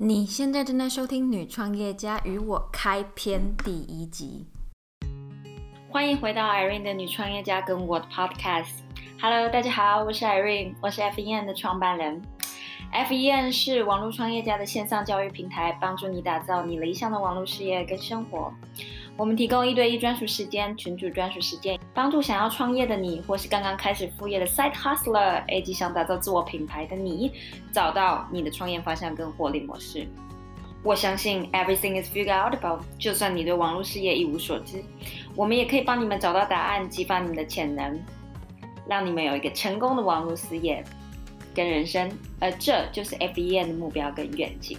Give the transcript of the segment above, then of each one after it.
你现在正在收听《女创业家与我开篇》第一集。欢迎回到 Irene 的女创业家跟我的 Podcast。Hello，大家好，我是 Irene，我是 FEN 的创办人。FEN 是网络创业家的线上教育平台，帮助你打造你理想的网络事业跟生活。我们提供一对一专属时间、群主专属时间，帮助想要创业的你，或是刚刚开始副业的 Side Hustler，以及想打造自我品牌的你，找到你的创业方向跟获利模式。我相信 Everything is figured out about，就算你对网络事业一无所知，我们也可以帮你们找到答案，激发你们的潜能，让你们有一个成功的网络事业跟人生。而这就是 FBN 的目标跟愿景。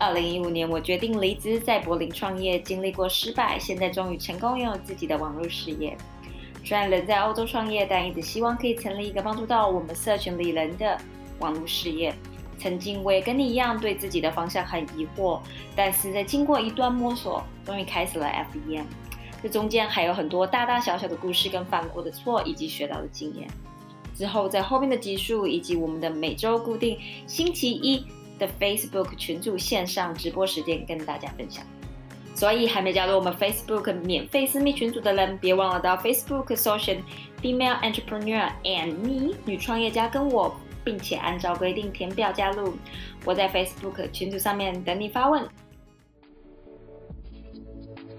二零一五年，我决定离职，在柏林创业，经历过失败，现在终于成功拥有自己的网络事业。虽然人在欧洲创业，但一直希望可以成立一个帮助到我们社群里人的网络事业。曾经我也跟你一样，对自己的方向很疑惑，但是在经过一段摸索，终于开始了 FEM。这中间还有很多大大小小的故事，跟犯过的错，以及学到的经验。之后在后面的集数，以及我们的每周固定星期一。的 Facebook 群组线上直播时间跟大家分享，所以还没加入我们 Facebook 免费私密群组的人，别忘了到 Facebook 搜寻 Female Entrepreneur and Me 女创业家跟我，并且按照规定填表加入。我在 Facebook 群组上面等你发问。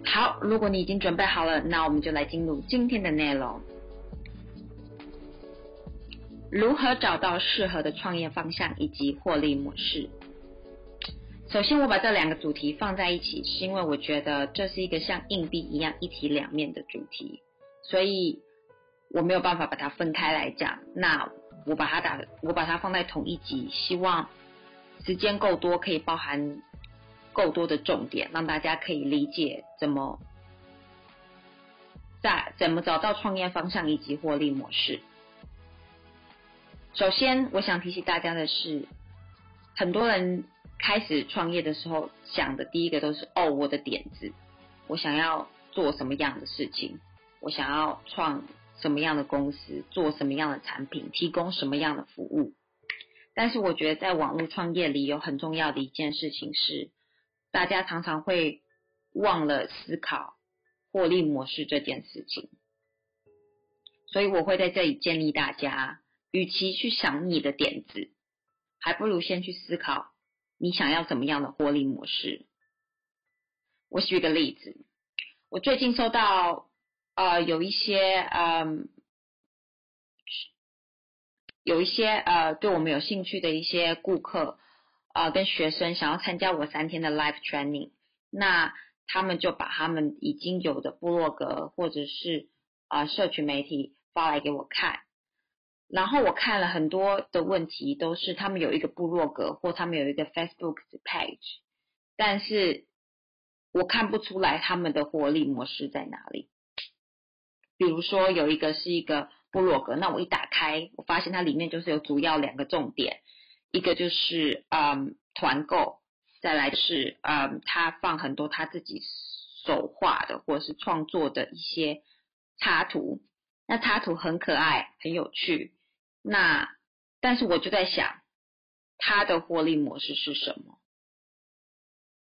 好，如果你已经准备好了，那我们就来进入今天的内容。如何找到适合的创业方向以及获利模式？首先，我把这两个主题放在一起，是因为我觉得这是一个像硬币一样一体两面的主题，所以我没有办法把它分开来讲。那我把它打，我把它放在同一集，希望时间够多，可以包含够多的重点，让大家可以理解怎么在怎么找到创业方向以及获利模式。首先，我想提醒大家的是，很多人开始创业的时候想的第一个都是哦，我的点子，我想要做什么样的事情，我想要创什么样的公司，做什么样的产品，提供什么样的服务。但是，我觉得在网络创业里有很重要的一件事情是，大家常常会忘了思考获利模式这件事情。所以，我会在这里建议大家。与其去想你的点子，还不如先去思考你想要怎么样的获利模式。我举个例子，我最近收到呃有一些嗯有一些呃对我们有兴趣的一些顾客啊跟学生想要参加我三天的 live training，那他们就把他们已经有的部落格或者是啊社群媒体发来给我看。然后我看了很多的问题，都是他们有一个部落格或他们有一个 Facebook 的 page，但是我看不出来他们的获利模式在哪里。比如说有一个是一个部落格，那我一打开，我发现它里面就是有主要两个重点，一个就是嗯团购，再来是嗯他放很多他自己手画的或者是创作的一些插图，那插图很可爱，很有趣。那，但是我就在想，他的获利模式是什么？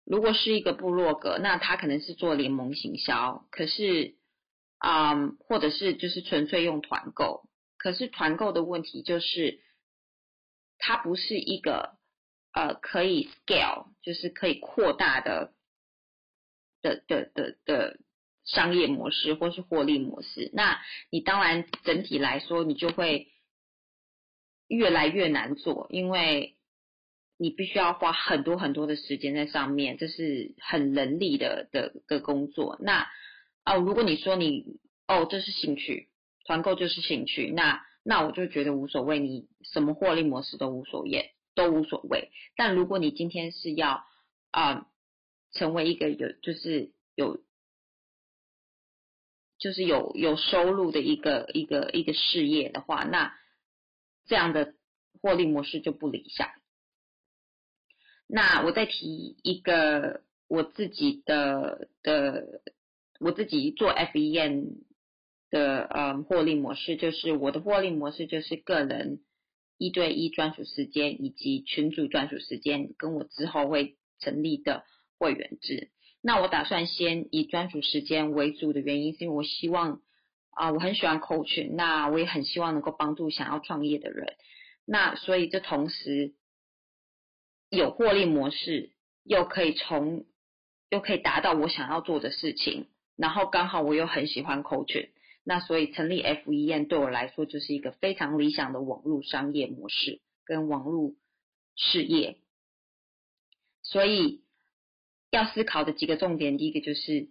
如果是一个部落格，那他可能是做联盟行销，可是，啊，或者是就是纯粹用团购，可是团购的问题就是，它不是一个呃可以 scale，就是可以扩大的的的的的商业模式或是获利模式。那你当然整体来说，你就会。越来越难做，因为你必须要花很多很多的时间在上面，这是很人力的的的工作。那哦，如果你说你哦这是兴趣，团购就是兴趣，那那我就觉得无所谓，你什么获利模式都无所谓，都无所谓。但如果你今天是要啊成为一个有就是有就是有有收入的一个一个一个事业的话，那这样的获利模式就不理想。那我再提一个我自己的的我自己做 FEN 的呃获利模式，就是我的获利模式就是个人一对一专属时间以及群组专属时间，跟我之后会成立的会员制。那我打算先以专属时间为主的原因，是因为我希望啊我很喜欢 coach，那我也很希望能够帮助想要创业的人。那所以这同时。有获利模式，又可以从，又可以达到我想要做的事情，然后刚好我又很喜欢 coaching，那所以成立 FEN 对我来说就是一个非常理想的网络商业模式跟网络事业。所以要思考的几个重点，第一个就是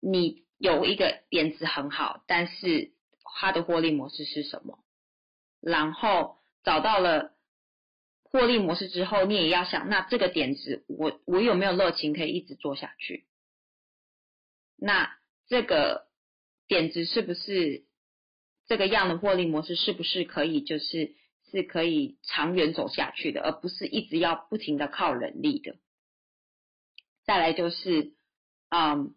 你有一个点子很好，但是它的获利模式是什么？然后找到了。获利模式之后，你也要想，那这个点子，我我有没有热情可以一直做下去？那这个点子是不是这个样的获利模式，是不是可以就是是可以长远走下去的，而不是一直要不停的靠人力的？再来就是，嗯，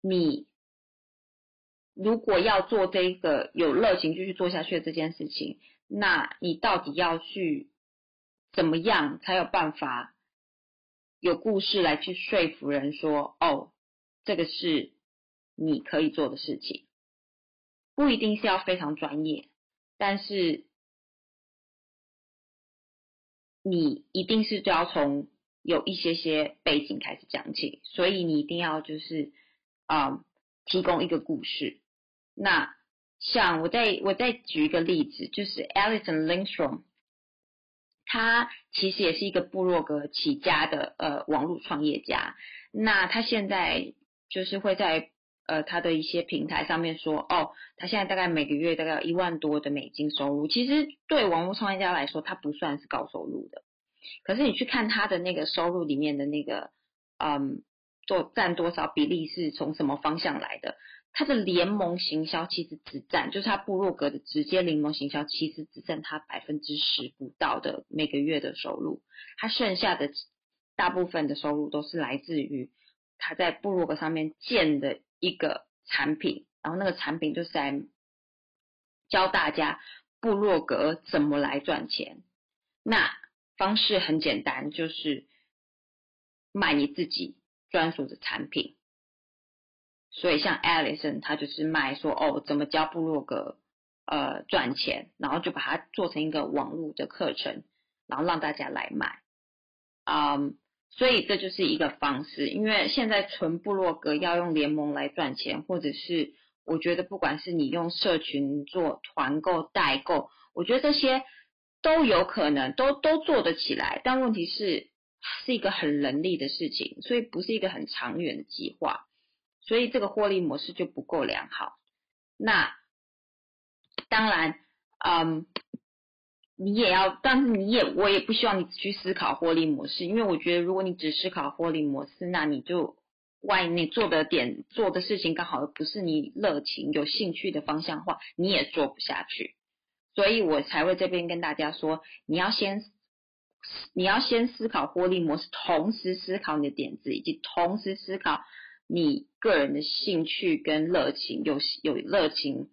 你如果要做这个有热情继续做下去的这件事情，那你到底要去？怎么样才有办法有故事来去说服人说哦，这个是你可以做的事情，不一定是要非常专业，但是你一定是就要从有一些些背景开始讲起，所以你一定要就是啊提供一个故事。那像我再我再举一个例子，就是 Alison Lindstrom。他其实也是一个部落格起家的呃网络创业家，那他现在就是会在呃他的一些平台上面说，哦，他现在大概每个月大概一万多的美金收入，其实对网络创业家来说，他不算是高收入的。可是你去看他的那个收入里面的那个，嗯，做占多少比例是从什么方向来的？他的联盟行销其实只占，就是他部落格的直接联盟行销，其实只占他百分之十不到的每个月的收入。他剩下的大部分的收入都是来自于他在部落格上面建的一个产品，然后那个产品就是在教大家部落格怎么来赚钱。那方式很简单，就是卖你自己专属的产品。所以像 Alison，他就是卖说哦，怎么教部落格呃赚钱，然后就把它做成一个网络的课程，然后让大家来买，嗯，所以这就是一个方式。因为现在纯部落格要用联盟来赚钱，或者是我觉得不管是你用社群做团购代购，我觉得这些都有可能，都都做得起来。但问题是是一个很人力的事情，所以不是一个很长远的计划。所以这个获利模式就不够良好。那当然，嗯，你也要，但是你也，我也不希望你去思考获利模式，因为我觉得如果你只思考获利模式，那你就万一你做的点做的事情刚好不是你热情有兴趣的方向话，你也做不下去。所以我才会这边跟大家说，你要先，你要先思考获利模式，同时思考你的点子，以及同时思考。你个人的兴趣跟热情有有热情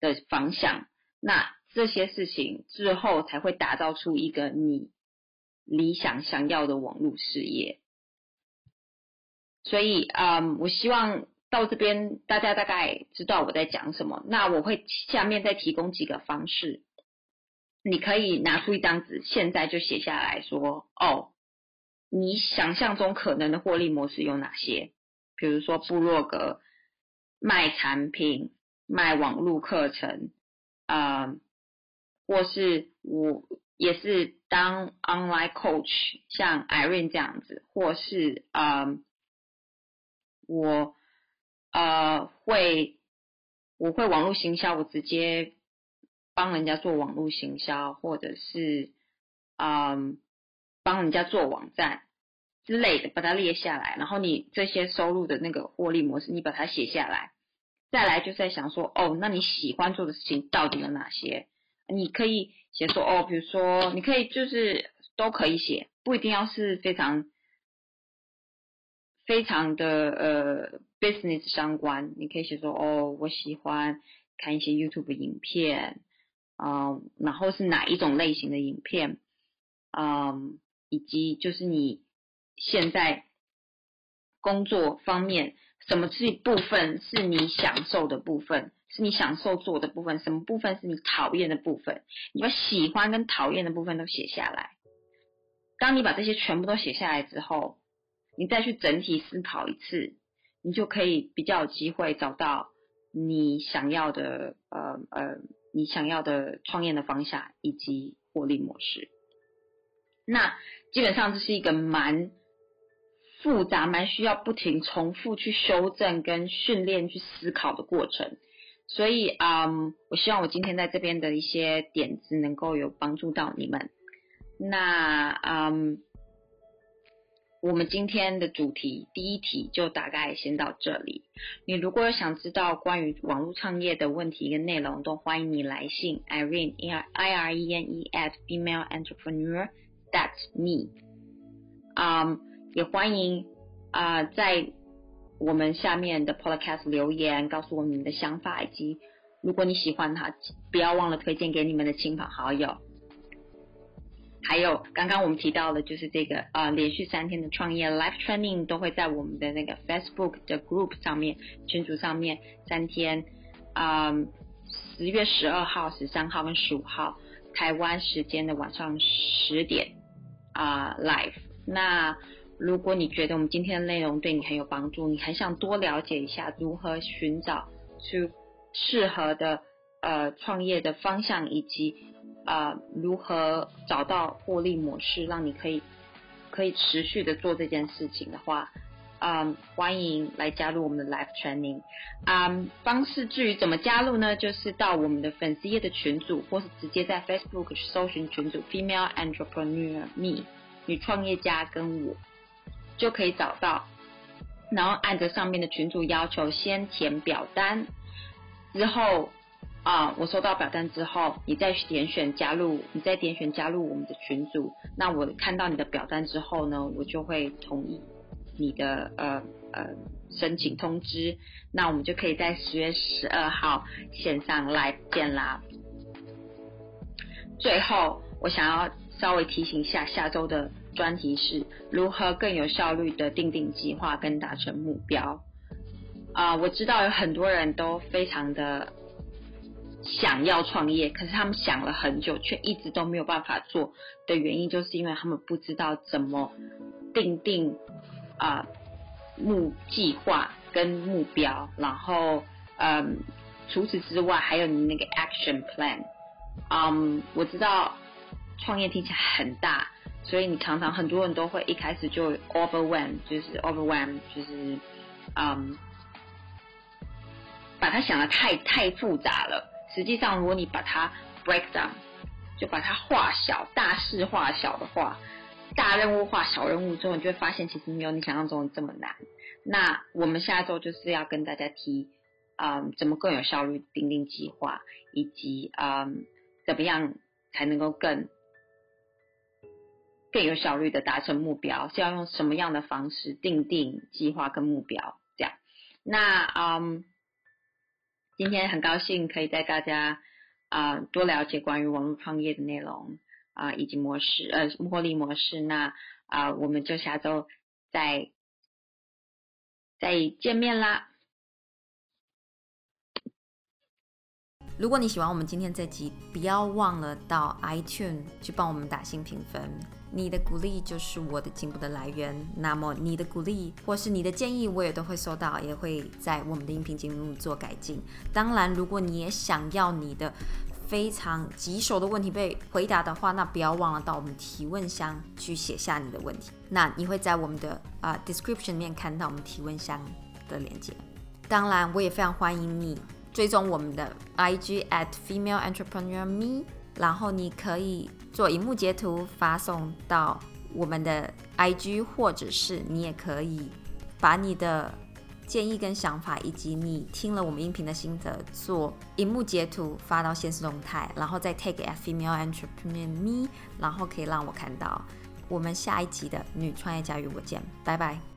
的方向，那这些事情之后才会打造出一个你理想想要的网络事业。所以，嗯，我希望到这边大家大概知道我在讲什么。那我会下面再提供几个方式，你可以拿出一张纸，现在就写下来说，哦，你想象中可能的获利模式有哪些？比如说部落格卖产品、卖网络课程，啊，或是我也是当 online coach，像 Irene 这样子，或是啊，我呃会我会网络行销，我直接帮人家做网络行销，或者是啊帮人家做网站。之类的，把它列下来，然后你这些收入的那个获利模式，你把它写下来。再来就在想说，哦，那你喜欢做的事情到底有哪些？你可以写说，哦，比如说，你可以就是都可以写，不一定要是非常非常的呃 business 相关。你可以写说，哦，我喜欢看一些 YouTube 影片，嗯，然后是哪一种类型的影片，嗯，以及就是你。现在工作方面，什么是部分是你享受的部分，是你享受做的部分，什么部分是你讨厌的部分？你把喜欢跟讨厌的部分都写下来。当你把这些全部都写下来之后，你再去整体思考一次，你就可以比较有机会找到你想要的呃呃你想要的创业的方向以及获利模式。那基本上这是一个蛮。复杂蛮需要不停重复去修正跟训练去思考的过程，所以嗯，我希望我今天在这边的一些点子能够有帮助到你们。那嗯，我们今天的主题第一题就大概先到这里。你如果想知道关于网络创业的问题跟内容，都欢迎你来信 Irene I R E N E at female entrepreneur that's me。嗯。也欢迎啊，在我们下面的 Podcast 留言，告诉我们你的想法，以及如果你喜欢它，不要忘了推荐给你们的亲朋好友。还有刚刚我们提到的，就是这个啊，连续三天的创业 Live Training 都会在我们的那个 Facebook 的 Group 上面群组上面三天啊，十月十二号、十三号跟十五号台湾时间的晚上十点啊 Live 那。如果你觉得我们今天的内容对你很有帮助，你很想多了解一下如何寻找去适合的呃创业的方向，以及呃如何找到获利模式，让你可以可以持续的做这件事情的话，嗯，欢迎来加入我们的 Live Training。嗯，方式至于怎么加入呢？就是到我们的粉丝页的群组，或是直接在 Facebook 搜寻群组 Female Entrepreneur Me 女创业家跟我。就可以找到，然后按着上面的群主要求先填表单，之后啊，我收到表单之后，你再点选加入，你再点选加入我们的群组。那我看到你的表单之后呢，我就会同意你的呃呃申请通知。那我们就可以在十月十二号线上来见啦。最后，我想要稍微提醒一下下周的。专题是如何更有效率的定定计划跟达成目标啊！我知道有很多人都非常的想要创业，可是他们想了很久，却一直都没有办法做的原因，就是因为他们不知道怎么定定啊目计划跟目标。然后，嗯，除此之外，还有你那个 action plan。嗯，我知道创业听起来很大。所以你常常很多人都会一开始就 overwhelm，就是 overwhelm，就是嗯，把它想的太太复杂了。实际上，如果你把它 break down，就把它化小，大事化小的话，大任务化小任务之后，你就会发现其实没有你想象中的这么难。那我们下周就是要跟大家提，嗯，怎么更有效率定定计划，以及嗯，怎么样才能够更。更有效率的达成目标是要用什么样的方式定定计划跟目标？这样，那嗯，今天很高兴可以带大家啊多了解关于网络创业的内容啊以及模式呃获利模式。那啊我们就下周再再见面啦。如果你喜欢我们今天这集，不要忘了到 iTunes 去帮我们打新评分。你的鼓励就是我的进步的来源。那么你的鼓励或是你的建议，我也都会收到，也会在我们的音频节目做改进。当然，如果你也想要你的非常棘手的问题被回答的话，那不要忘了到我们提问箱去写下你的问题。那你会在我们的啊 description 里面看到我们提问箱的链接。当然，我也非常欢迎你追踪我们的 IG at female entrepreneur me。然后你可以做荧幕截图发送到我们的 IG，或者是你也可以把你的建议跟想法，以及你听了我们音频的心得，做荧幕截图发到现实动态，然后再 take at female entrepreneur me，然后可以让我看到。我们下一集的女创业家与我见，拜拜。